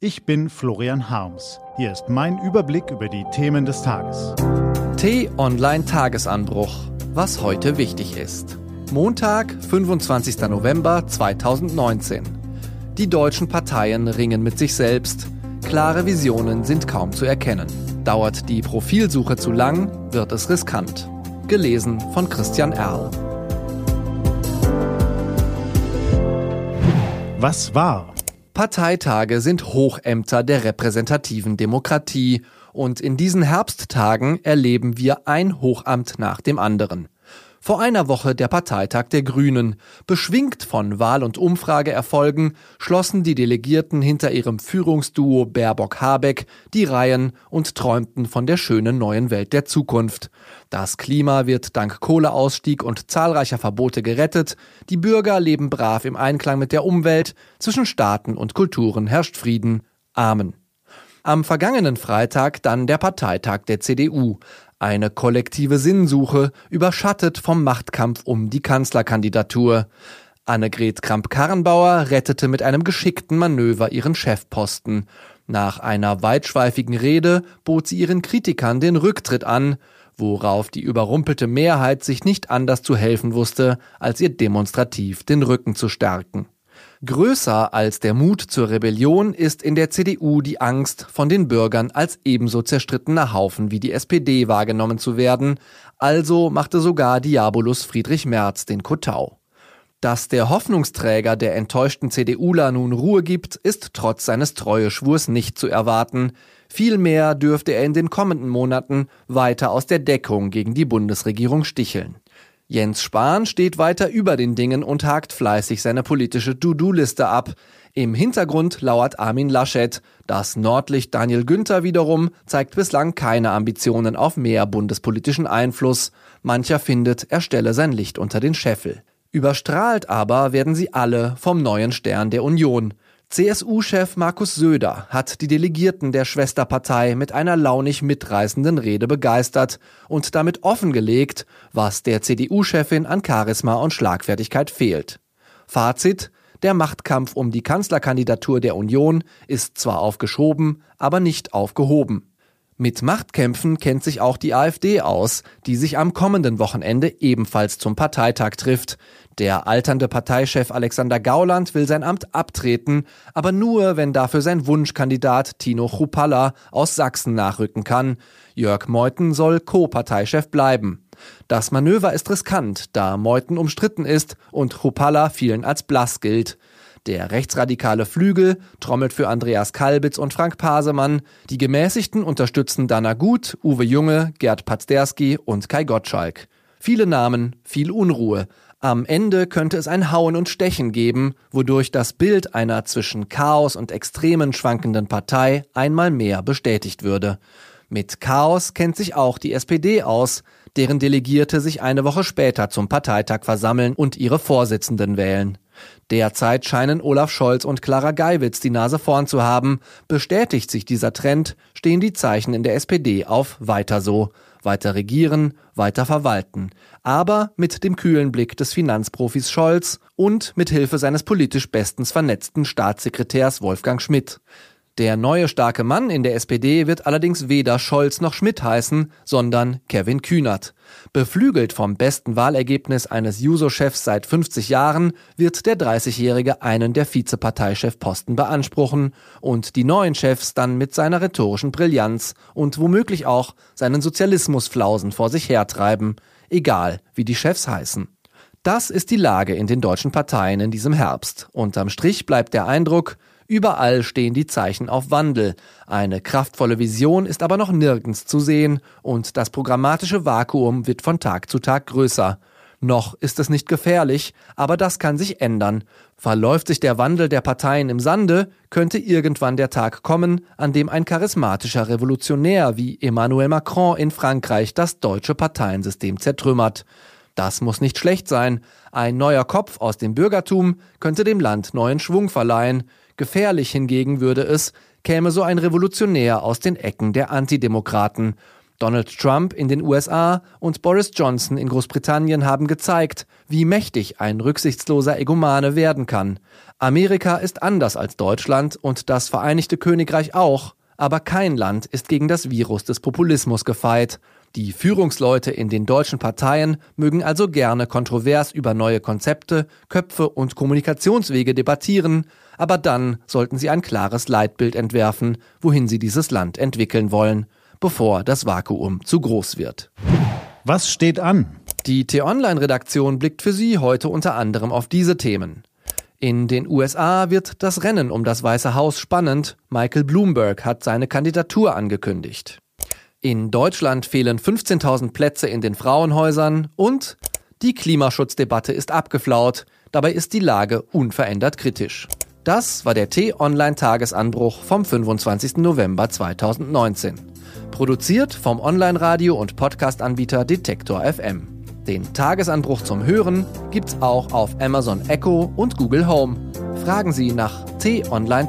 Ich bin Florian Harms. Hier ist mein Überblick über die Themen des Tages. T-Online Tagesanbruch. Was heute wichtig ist. Montag, 25. November 2019. Die deutschen Parteien ringen mit sich selbst. Klare Visionen sind kaum zu erkennen. Dauert die Profilsuche zu lang, wird es riskant. Gelesen von Christian Erl. Was war? Parteitage sind Hochämter der repräsentativen Demokratie und in diesen Herbsttagen erleben wir ein Hochamt nach dem anderen. Vor einer Woche der Parteitag der Grünen. Beschwingt von Wahl- und Umfrageerfolgen schlossen die Delegierten hinter ihrem Führungsduo Baerbock-Habeck die Reihen und träumten von der schönen neuen Welt der Zukunft. Das Klima wird dank Kohleausstieg und zahlreicher Verbote gerettet. Die Bürger leben brav im Einklang mit der Umwelt. Zwischen Staaten und Kulturen herrscht Frieden. Amen. Am vergangenen Freitag dann der Parteitag der CDU. Eine kollektive Sinnsuche, überschattet vom Machtkampf um die Kanzlerkandidatur. Annegret Kramp-Karrenbauer rettete mit einem geschickten Manöver ihren Chefposten. Nach einer weitschweifigen Rede bot sie ihren Kritikern den Rücktritt an, worauf die überrumpelte Mehrheit sich nicht anders zu helfen wusste, als ihr demonstrativ den Rücken zu stärken. Größer als der Mut zur Rebellion ist in der CDU die Angst, von den Bürgern als ebenso zerstrittener Haufen wie die SPD wahrgenommen zu werden, also machte sogar Diabolus Friedrich Merz den Kotau. Dass der Hoffnungsträger der enttäuschten CDUler nun Ruhe gibt, ist trotz seines Treueschwurs nicht zu erwarten. Vielmehr dürfte er in den kommenden Monaten weiter aus der Deckung gegen die Bundesregierung sticheln. Jens Spahn steht weiter über den Dingen und hakt fleißig seine politische To-Do-Liste ab. Im Hintergrund lauert Armin Laschet. Das Nordlicht Daniel Günther wiederum zeigt bislang keine Ambitionen auf mehr bundespolitischen Einfluss. Mancher findet, er stelle sein Licht unter den Scheffel. Überstrahlt aber werden sie alle vom neuen Stern der Union. CSU-Chef Markus Söder hat die Delegierten der Schwesterpartei mit einer launig mitreißenden Rede begeistert und damit offengelegt, was der CDU-Chefin an Charisma und Schlagfertigkeit fehlt. Fazit, der Machtkampf um die Kanzlerkandidatur der Union ist zwar aufgeschoben, aber nicht aufgehoben. Mit Machtkämpfen kennt sich auch die AfD aus, die sich am kommenden Wochenende ebenfalls zum Parteitag trifft. Der alternde Parteichef Alexander Gauland will sein Amt abtreten, aber nur, wenn dafür sein Wunschkandidat Tino Chrupalla aus Sachsen nachrücken kann. Jörg Meuthen soll Co-Parteichef bleiben. Das Manöver ist riskant, da Meuthen umstritten ist und Chrupalla vielen als blass gilt. Der rechtsradikale Flügel trommelt für Andreas Kalbitz und Frank Pasemann. Die Gemäßigten unterstützen Dana Gut, Uwe Junge, Gerd Pazderski und Kai Gottschalk. Viele Namen, viel Unruhe. Am Ende könnte es ein Hauen und Stechen geben, wodurch das Bild einer zwischen Chaos und Extremen schwankenden Partei einmal mehr bestätigt würde. Mit Chaos kennt sich auch die SPD aus, deren Delegierte sich eine Woche später zum Parteitag versammeln und ihre Vorsitzenden wählen. Derzeit scheinen Olaf Scholz und Clara Geiwitz die Nase vorn zu haben. Bestätigt sich dieser Trend, stehen die Zeichen in der SPD auf weiter so weiter regieren, weiter verwalten, aber mit dem kühlen Blick des Finanzprofis Scholz und mit Hilfe seines politisch bestens vernetzten Staatssekretärs Wolfgang Schmidt. Der neue starke Mann in der SPD wird allerdings weder Scholz noch Schmidt heißen, sondern Kevin Kühnert. Beflügelt vom besten Wahlergebnis eines Juso-Chefs seit 50 Jahren wird der 30-Jährige einen der Vizeparteichefposten beanspruchen und die neuen Chefs dann mit seiner rhetorischen Brillanz und womöglich auch seinen Sozialismusflausen vor sich hertreiben, egal wie die Chefs heißen. Das ist die Lage in den deutschen Parteien in diesem Herbst. Unterm Strich bleibt der Eindruck, Überall stehen die Zeichen auf Wandel. Eine kraftvolle Vision ist aber noch nirgends zu sehen und das programmatische Vakuum wird von Tag zu Tag größer. Noch ist es nicht gefährlich, aber das kann sich ändern. Verläuft sich der Wandel der Parteien im Sande, könnte irgendwann der Tag kommen, an dem ein charismatischer Revolutionär wie Emmanuel Macron in Frankreich das deutsche Parteiensystem zertrümmert. Das muss nicht schlecht sein. Ein neuer Kopf aus dem Bürgertum könnte dem Land neuen Schwung verleihen. Gefährlich hingegen würde es, käme so ein Revolutionär aus den Ecken der Antidemokraten. Donald Trump in den USA und Boris Johnson in Großbritannien haben gezeigt, wie mächtig ein rücksichtsloser Egomane werden kann. Amerika ist anders als Deutschland und das Vereinigte Königreich auch, aber kein Land ist gegen das Virus des Populismus gefeit. Die Führungsleute in den deutschen Parteien mögen also gerne kontrovers über neue Konzepte, Köpfe und Kommunikationswege debattieren, aber dann sollten sie ein klares Leitbild entwerfen, wohin sie dieses Land entwickeln wollen bevor das Vakuum zu groß wird. Was steht an? Die T-Online-Redaktion blickt für Sie heute unter anderem auf diese Themen. In den USA wird das Rennen um das Weiße Haus spannend. Michael Bloomberg hat seine Kandidatur angekündigt. In Deutschland fehlen 15.000 Plätze in den Frauenhäusern und die Klimaschutzdebatte ist abgeflaut. Dabei ist die Lage unverändert kritisch. Das war der T-Online-Tagesanbruch vom 25. November 2019. Produziert vom Online-Radio- und Podcast-Anbieter Detektor FM. Den Tagesanbruch zum Hören gibt's auch auf Amazon Echo und Google Home. Fragen Sie nach T-Online